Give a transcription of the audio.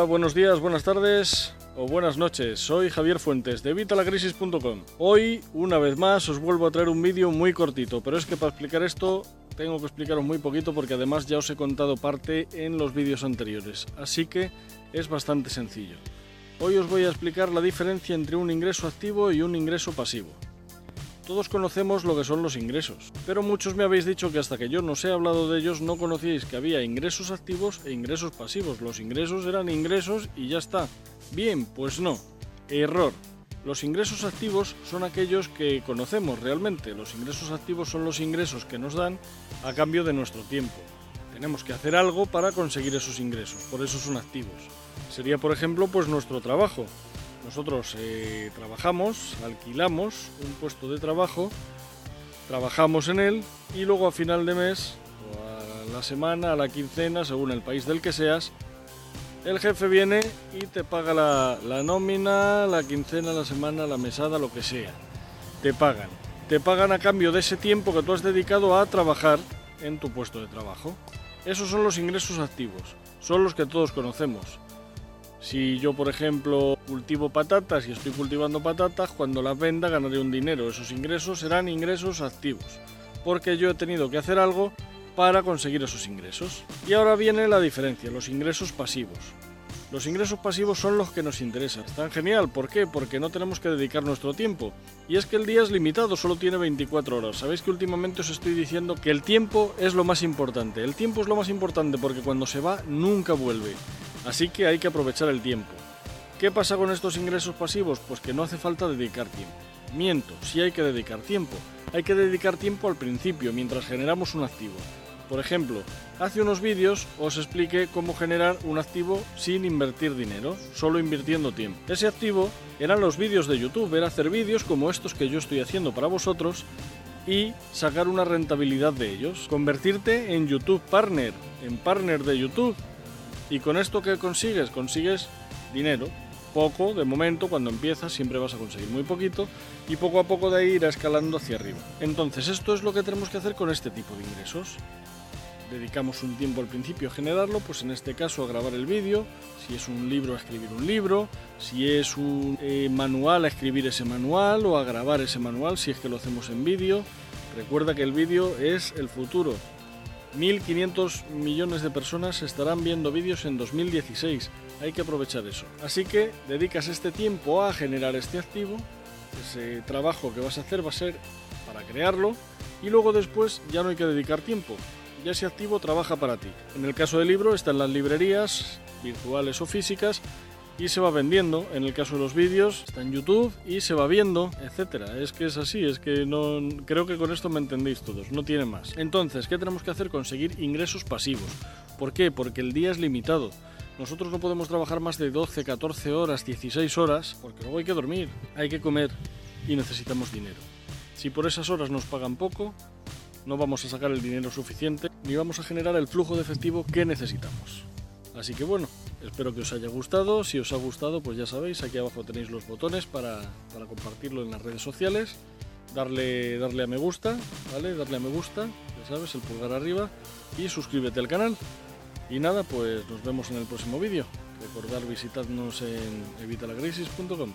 buenos días, buenas tardes o buenas noches. Soy Javier Fuentes de Vitalacrisis.com. Hoy, una vez más, os vuelvo a traer un vídeo muy cortito, pero es que para explicar esto tengo que explicaros muy poquito porque además ya os he contado parte en los vídeos anteriores, así que es bastante sencillo. Hoy os voy a explicar la diferencia entre un ingreso activo y un ingreso pasivo. Todos conocemos lo que son los ingresos, pero muchos me habéis dicho que hasta que yo no os he hablado de ellos no conocíais que había ingresos activos e ingresos pasivos. Los ingresos eran ingresos y ya está. Bien, pues no. Error. Los ingresos activos son aquellos que conocemos realmente. Los ingresos activos son los ingresos que nos dan a cambio de nuestro tiempo. Tenemos que hacer algo para conseguir esos ingresos, por eso son activos. Sería, por ejemplo, pues nuestro trabajo. Nosotros eh, trabajamos, alquilamos un puesto de trabajo, trabajamos en él y luego a final de mes, a la semana, a la quincena, según el país del que seas, el jefe viene y te paga la, la nómina, la quincena, la semana, la mesada, lo que sea. Te pagan. Te pagan a cambio de ese tiempo que tú has dedicado a trabajar en tu puesto de trabajo. Esos son los ingresos activos, son los que todos conocemos. Si yo, por ejemplo, cultivo patatas y estoy cultivando patatas, cuando las venda ganaré un dinero. Esos ingresos serán ingresos activos, porque yo he tenido que hacer algo para conseguir esos ingresos. Y ahora viene la diferencia, los ingresos pasivos. Los ingresos pasivos son los que nos interesan. Están genial, ¿por qué? Porque no tenemos que dedicar nuestro tiempo. Y es que el día es limitado, solo tiene 24 horas. Sabéis que últimamente os estoy diciendo que el tiempo es lo más importante. El tiempo es lo más importante porque cuando se va nunca vuelve. Así que hay que aprovechar el tiempo. ¿Qué pasa con estos ingresos pasivos? Pues que no hace falta dedicar tiempo. Miento, sí hay que dedicar tiempo. Hay que dedicar tiempo al principio, mientras generamos un activo. Por ejemplo, hace unos vídeos os expliqué cómo generar un activo sin invertir dinero, solo invirtiendo tiempo. Ese activo eran los vídeos de YouTube, era hacer vídeos como estos que yo estoy haciendo para vosotros y sacar una rentabilidad de ellos. Convertirte en YouTube Partner, en partner de YouTube y con esto que consigues, consigues dinero. Poco, de momento, cuando empiezas siempre vas a conseguir muy poquito y poco a poco de ahí irá escalando hacia arriba. Entonces esto es lo que tenemos que hacer con este tipo de ingresos. Dedicamos un tiempo al principio a generarlo, pues en este caso a grabar el vídeo, si es un libro a escribir un libro, si es un eh, manual a escribir ese manual o a grabar ese manual si es que lo hacemos en vídeo. Recuerda que el vídeo es el futuro, 1.500 millones de personas estarán viendo vídeos en 2016. Hay que aprovechar eso. Así que dedicas este tiempo a generar este activo. Ese trabajo que vas a hacer va a ser para crearlo y luego después ya no hay que dedicar tiempo. Ya ese activo trabaja para ti. En el caso del libro está en las librerías virtuales o físicas y se va vendiendo. En el caso de los vídeos, está en YouTube y se va viendo, etcétera. Es que es así, es que no creo que con esto me entendéis todos, no tiene más. Entonces, ¿qué tenemos que hacer? Conseguir ingresos pasivos. ¿Por qué? Porque el día es limitado. Nosotros no podemos trabajar más de 12, 14 horas, 16 horas, porque luego hay que dormir, hay que comer y necesitamos dinero. Si por esas horas nos pagan poco, no vamos a sacar el dinero suficiente ni vamos a generar el flujo de efectivo que necesitamos. Así que bueno, espero que os haya gustado. Si os ha gustado, pues ya sabéis, aquí abajo tenéis los botones para, para compartirlo en las redes sociales. Darle, darle a me gusta, ¿vale? Darle a me gusta, ya sabes, el pulgar arriba. Y suscríbete al canal. Y nada, pues nos vemos en el próximo vídeo. Recordar visitarnos en evitalacrisis.com.